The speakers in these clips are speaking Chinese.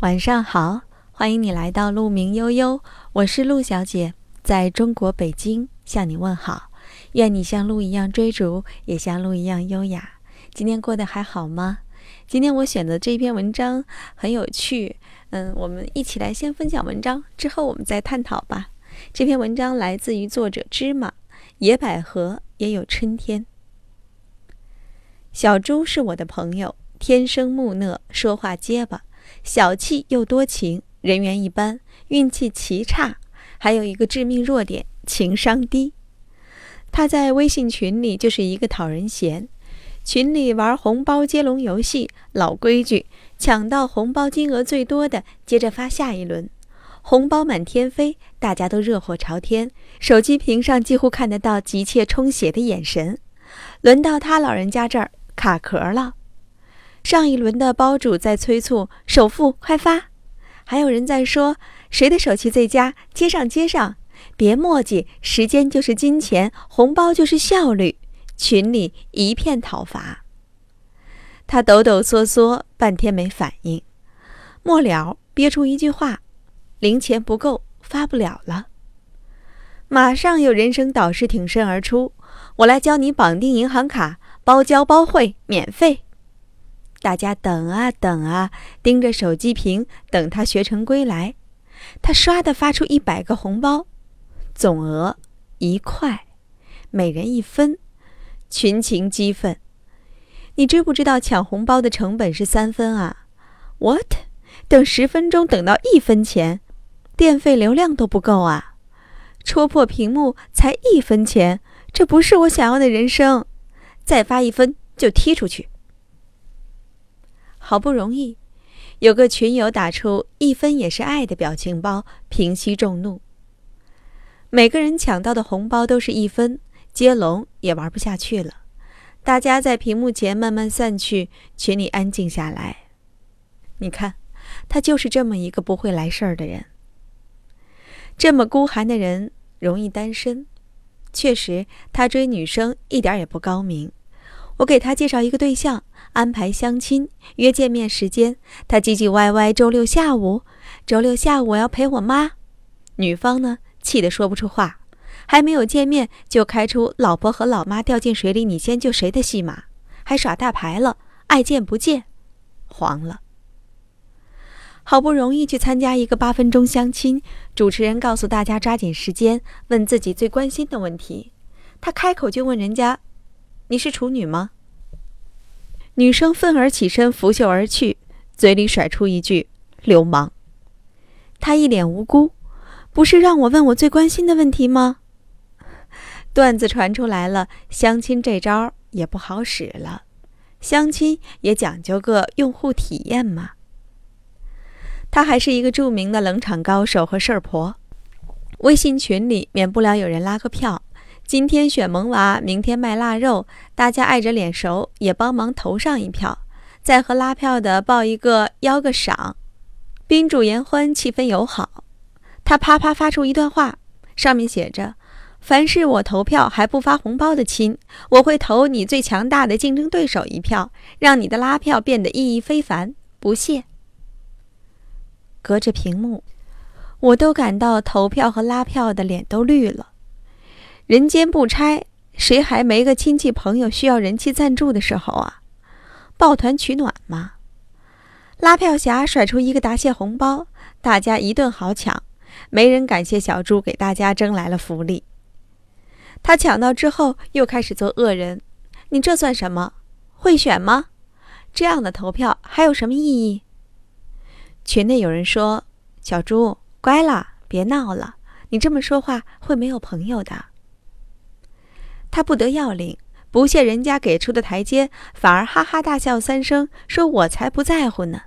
晚上好，欢迎你来到鹿鸣悠悠，我是鹿小姐，在中国北京向你问好。愿你像鹿一样追逐，也像鹿一样优雅。今天过得还好吗？今天我选的这篇文章很有趣，嗯，我们一起来先分享文章，之后我们再探讨吧。这篇文章来自于作者芝麻，野百合也有春天。小猪是我的朋友，天生木讷，说话结巴。小气又多情，人缘一般，运气奇差，还有一个致命弱点，情商低。他在微信群里就是一个讨人嫌，群里玩红包接龙游戏，老规矩，抢到红包金额最多的接着发下一轮，红包满天飞，大家都热火朝天，手机屏上几乎看得到急切充血的眼神。轮到他老人家这儿卡壳了。上一轮的包主在催促首付快发，还有人在说谁的手气最佳，接上接上，别墨迹，时间就是金钱，红包就是效率。群里一片讨伐。他抖抖嗦嗦，半天没反应，末了憋出一句话：“零钱不够，发不了了。”马上有人生导师挺身而出：“我来教你绑定银行卡，包教包会，免费。”大家等啊等啊，盯着手机屏等他学成归来。他唰的发出一百个红包，总额一块，每人一分，群情激愤。你知不知道抢红包的成本是三分啊？What？等十分钟等到一分钱，电费流量都不够啊！戳破屏幕才一分钱，这不是我想要的人生。再发一分就踢出去。好不容易，有个群友打出“一分也是爱”的表情包，平息众怒。每个人抢到的红包都是一分，接龙也玩不下去了。大家在屏幕前慢慢散去，群里安静下来。你看，他就是这么一个不会来事儿的人。这么孤寒的人容易单身。确实，他追女生一点也不高明。我给他介绍一个对象。安排相亲约见面时间，他唧唧歪歪。周六下午，周六下午我要陪我妈。女方呢，气得说不出话，还没有见面就开出老婆和老妈掉进水里，你先救谁的戏码，还耍大牌了，爱见不见，黄了。好不容易去参加一个八分钟相亲，主持人告诉大家抓紧时间问自己最关心的问题，他开口就问人家：“你是处女吗？”女生愤而起身，拂袖而去，嘴里甩出一句“流氓”。他一脸无辜：“不是让我问我最关心的问题吗？”段子传出来了，相亲这招也不好使了。相亲也讲究个用户体验嘛。他还是一个著名的冷场高手和事儿婆，微信群里免不了有人拉个票。今天选萌娃，明天卖腊肉，大家碍着脸熟，也帮忙投上一票，再和拉票的报一个邀个赏，宾主言欢，气氛友好。他啪啪发出一段话，上面写着：“凡是我投票还不发红包的亲，我会投你最强大的竞争对手一票，让你的拉票变得意义非凡。不谢。”隔着屏幕，我都感到投票和拉票的脸都绿了。人间不拆，谁还没个亲戚朋友需要人气赞助的时候啊？抱团取暖嘛。拉票侠甩出一个答谢红包，大家一顿好抢，没人感谢小猪给大家争来了福利。他抢到之后又开始做恶人，你这算什么？会选吗？这样的投票还有什么意义？群内有人说：“小猪乖了，别闹了，你这么说话会没有朋友的。”他不得要领，不屑人家给出的台阶，反而哈哈大笑三声，说：“我才不在乎呢！”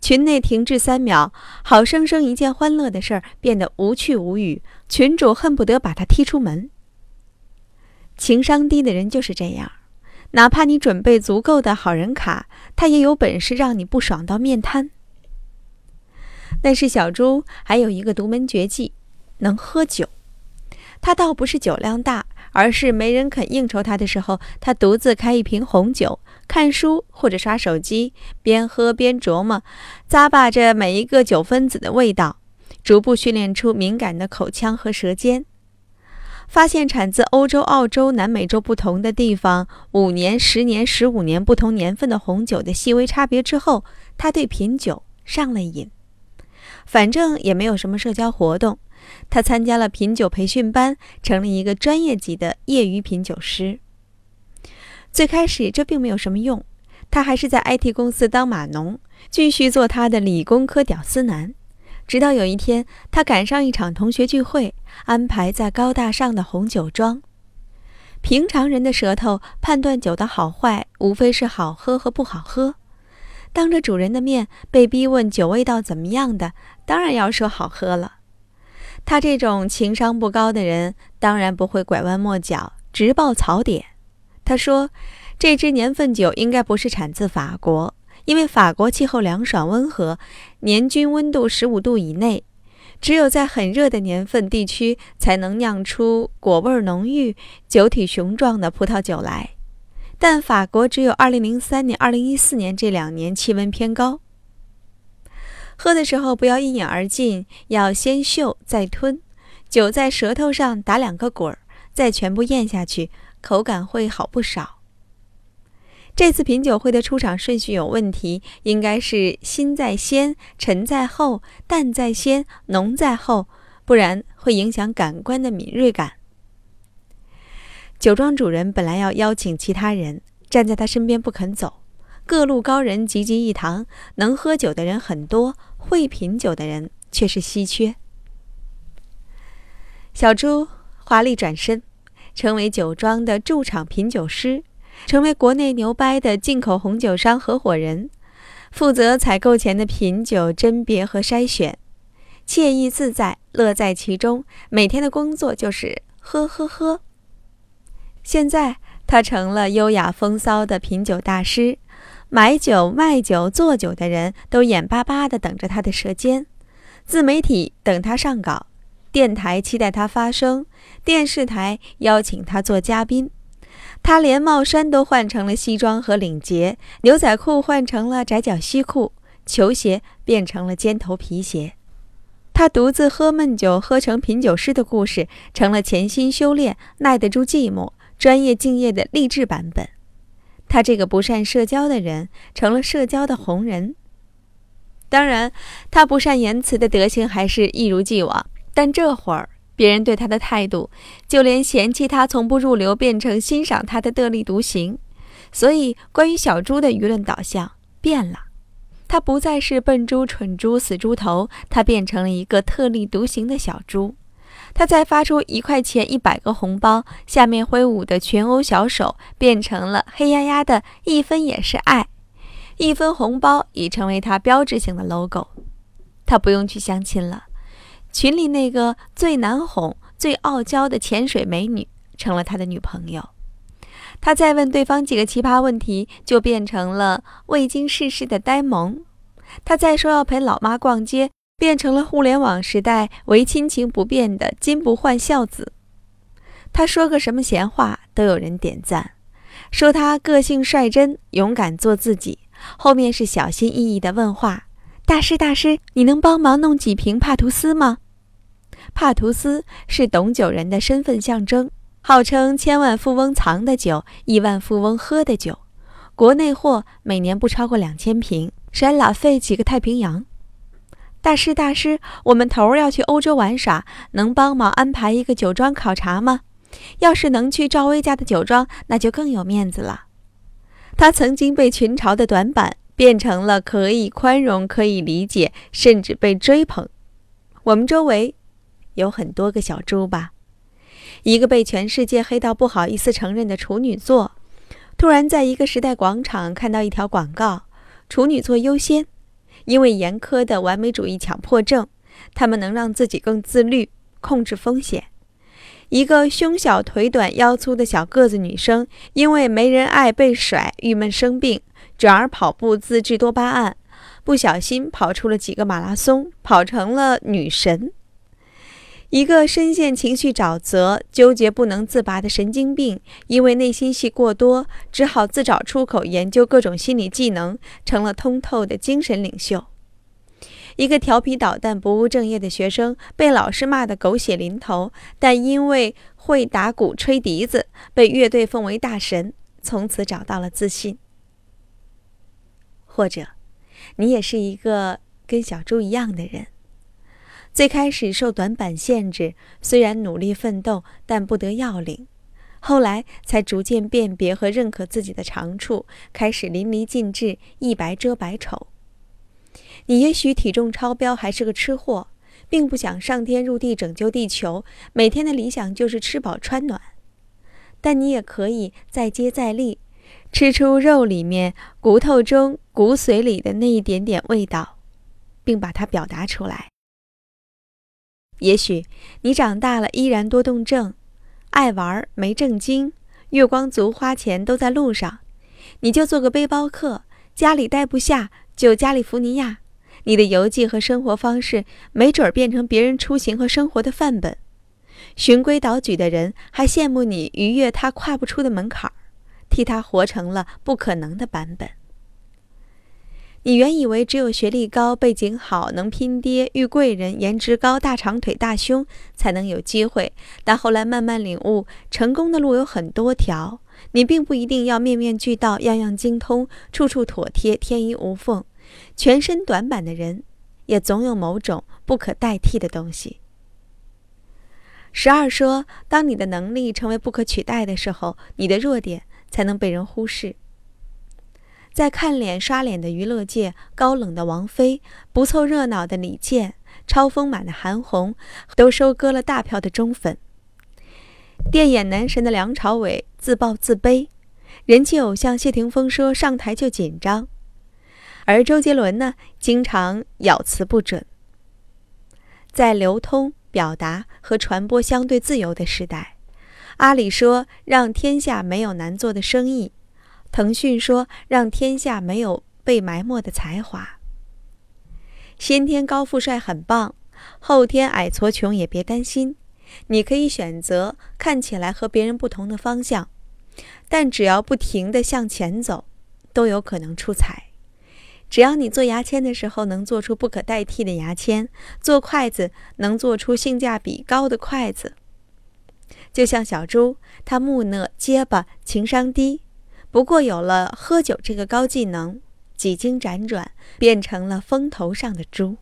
群内停滞三秒，好生生一件欢乐的事儿变得无趣无语，群主恨不得把他踢出门。情商低的人就是这样，哪怕你准备足够的好人卡，他也有本事让你不爽到面瘫。但是小猪还有一个独门绝技，能喝酒。他倒不是酒量大。而是没人肯应酬他的时候，他独自开一瓶红酒，看书或者刷手机，边喝边琢磨，咂巴着每一个酒分子的味道，逐步训练出敏感的口腔和舌尖。发现产自欧洲、澳洲、南美洲不同的地方五年、十年、十五年不同年份的红酒的细微差别之后，他对品酒上了瘾。反正也没有什么社交活动，他参加了品酒培训班，成了一个专业级的业余品酒师。最开始这并没有什么用，他还是在 IT 公司当码农，继续做他的理工科屌丝男。直到有一天，他赶上一场同学聚会，安排在高大上的红酒庄。平常人的舌头判断酒的好坏，无非是好喝和不好喝。当着主人的面被逼问酒味道怎么样的，当然要说好喝了。他这种情商不高的人，当然不会拐弯抹角，直报槽点。他说：“这支年份酒应该不是产自法国。”因为法国气候凉爽温和，年均温度十五度以内，只有在很热的年份地区才能酿出果味浓郁、酒体雄壮的葡萄酒来。但法国只有二零零三年、二零一四年这两年气温偏高。喝的时候不要一饮而尽，要先嗅再吞，酒在舌头上打两个滚儿，再全部咽下去，口感会好不少。这次品酒会的出场顺序有问题，应该是心在先，沉在后，淡在先，浓在后，不然会影响感官的敏锐感。酒庄主人本来要邀请其他人站在他身边不肯走，各路高人济济一堂，能喝酒的人很多，会品酒的人却是稀缺。小朱华丽转身，成为酒庄的驻场品酒师。成为国内牛掰的进口红酒商合伙人，负责采购前的品酒甄别和筛选，惬意自在，乐在其中。每天的工作就是喝喝喝。现在他成了优雅风骚的品酒大师，买酒、卖酒、做酒的人都眼巴巴地等着他的舌尖，自媒体等他上稿，电台期待他发声，电视台邀请他做嘉宾。他连帽衫都换成了西装和领结，牛仔裤换成了窄脚西裤，球鞋变成了尖头皮鞋。他独自喝闷酒，喝成品酒师的故事，成了潜心修炼、耐得住寂寞、专业敬业的励志版本。他这个不善社交的人，成了社交的红人。当然，他不善言辞的德行还是一如既往，但这会儿。别人对他的态度，就连嫌弃他从不入流变成欣赏他的特立独行，所以关于小猪的舆论导向变了。他不再是笨猪、蠢猪、死猪头，他变成了一个特立独行的小猪。他再发出一块钱一百个红包，下面挥舞的全欧小手变成了黑压压的一分也是爱，一分红包已成为他标志性的 logo。他不用去相亲了。群里那个最难哄、最傲娇的潜水美女成了他的女朋友。他再问对方几个奇葩问题，就变成了未经世事的呆萌。他再说要陪老妈逛街，变成了互联网时代唯亲情不变的金不换孝子。他说个什么闲话都有人点赞，说他个性率真、勇敢做自己。后面是小心翼翼的问话。大师，大师，你能帮忙弄几瓶帕图斯吗？帕图斯是懂酒人的身份象征，号称千万富翁藏的酒，亿万富翁喝的酒。国内货每年不超过两千瓶，谁老费几个太平洋？大师，大师，我们头儿要去欧洲玩耍，能帮忙安排一个酒庄考察吗？要是能去赵薇家的酒庄，那就更有面子了。他曾经被群嘲的短板。变成了可以宽容、可以理解，甚至被追捧。我们周围有很多个小猪吧。一个被全世界黑到不好意思承认的处女座，突然在一个时代广场看到一条广告：处女座优先，因为严苛的完美主义强迫症，他们能让自己更自律、控制风险。一个胸小腿短、腰粗的小个子女生，因为没人爱、被甩、郁闷生病。转而跑步自制多巴胺，不小心跑出了几个马拉松，跑成了女神。一个深陷情绪沼泽、纠结不能自拔的神经病，因为内心戏过多，只好自找出口，研究各种心理技能，成了通透的精神领袖。一个调皮捣蛋、不务正业的学生，被老师骂得狗血淋头，但因为会打鼓、吹笛子，被乐队奉为大神，从此找到了自信。或者，你也是一个跟小猪一样的人。最开始受短板限制，虽然努力奋斗，但不得要领。后来才逐渐辨别和认可自己的长处，开始淋漓尽致，一白遮百丑。你也许体重超标，还是个吃货，并不想上天入地拯救地球，每天的理想就是吃饱穿暖。但你也可以再接再厉，吃出肉里面、骨头中、骨髓里的那一点点味道，并把它表达出来。也许你长大了依然多动症，爱玩没正经，月光族花钱都在路上，你就做个背包客，家里待不下就加利福尼亚。你的游记和生活方式没准儿变成别人出行和生活的范本，循规蹈矩的人还羡慕你逾越他跨不出的门槛儿，替他活成了不可能的版本。你原以为只有学历高、背景好、能拼爹、遇贵人、颜值高、大长腿、大胸才能有机会，但后来慢慢领悟，成功的路有很多条。你并不一定要面面俱到、样样精通、处处妥帖、天衣无缝。全身短板的人，也总有某种不可代替的东西。十二说：当你的能力成为不可取代的时候，你的弱点才能被人忽视。在看脸刷脸的娱乐界，高冷的王菲，不凑热闹的李健，超丰满的韩红，都收割了大票的忠粉。电眼男神的梁朝伟自暴自卑，人气偶像谢霆锋说上台就紧张，而周杰伦呢，经常咬词不准。在流通、表达和传播相对自由的时代，阿里说让天下没有难做的生意。腾讯说：“让天下没有被埋没的才华。先天高富帅很棒，后天矮矬穷也别担心。你可以选择看起来和别人不同的方向，但只要不停地向前走，都有可能出彩。只要你做牙签的时候能做出不可代替的牙签，做筷子能做出性价比高的筷子。就像小猪，他木讷结巴，情商低。”不过有了喝酒这个高技能，几经辗转，变成了风头上的猪。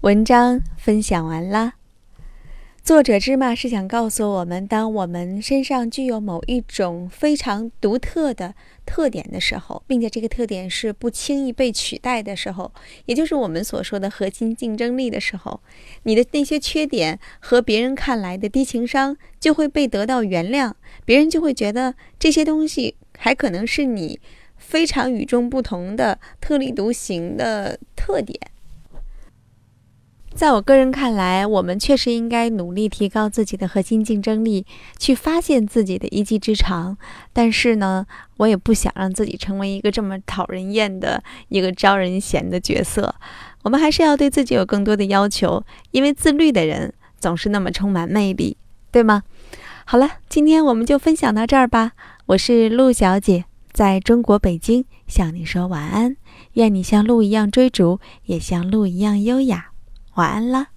文章分享完啦。作者芝麻是想告诉我们，当我们身上具有某一种非常独特的特点的时候，并且这个特点是不轻易被取代的时候，也就是我们所说的核心竞争力的时候，你的那些缺点和别人看来的低情商就会被得到原谅，别人就会觉得这些东西还可能是你非常与众不同的、特立独行的特点。在我个人看来，我们确实应该努力提高自己的核心竞争力，去发现自己的一技之长。但是呢，我也不想让自己成为一个这么讨人厌的一个招人嫌的角色。我们还是要对自己有更多的要求，因为自律的人总是那么充满魅力，对吗？好了，今天我们就分享到这儿吧。我是陆小姐，在中国北京向你说晚安。愿你像鹿一样追逐，也像鹿一样优雅。晚安了。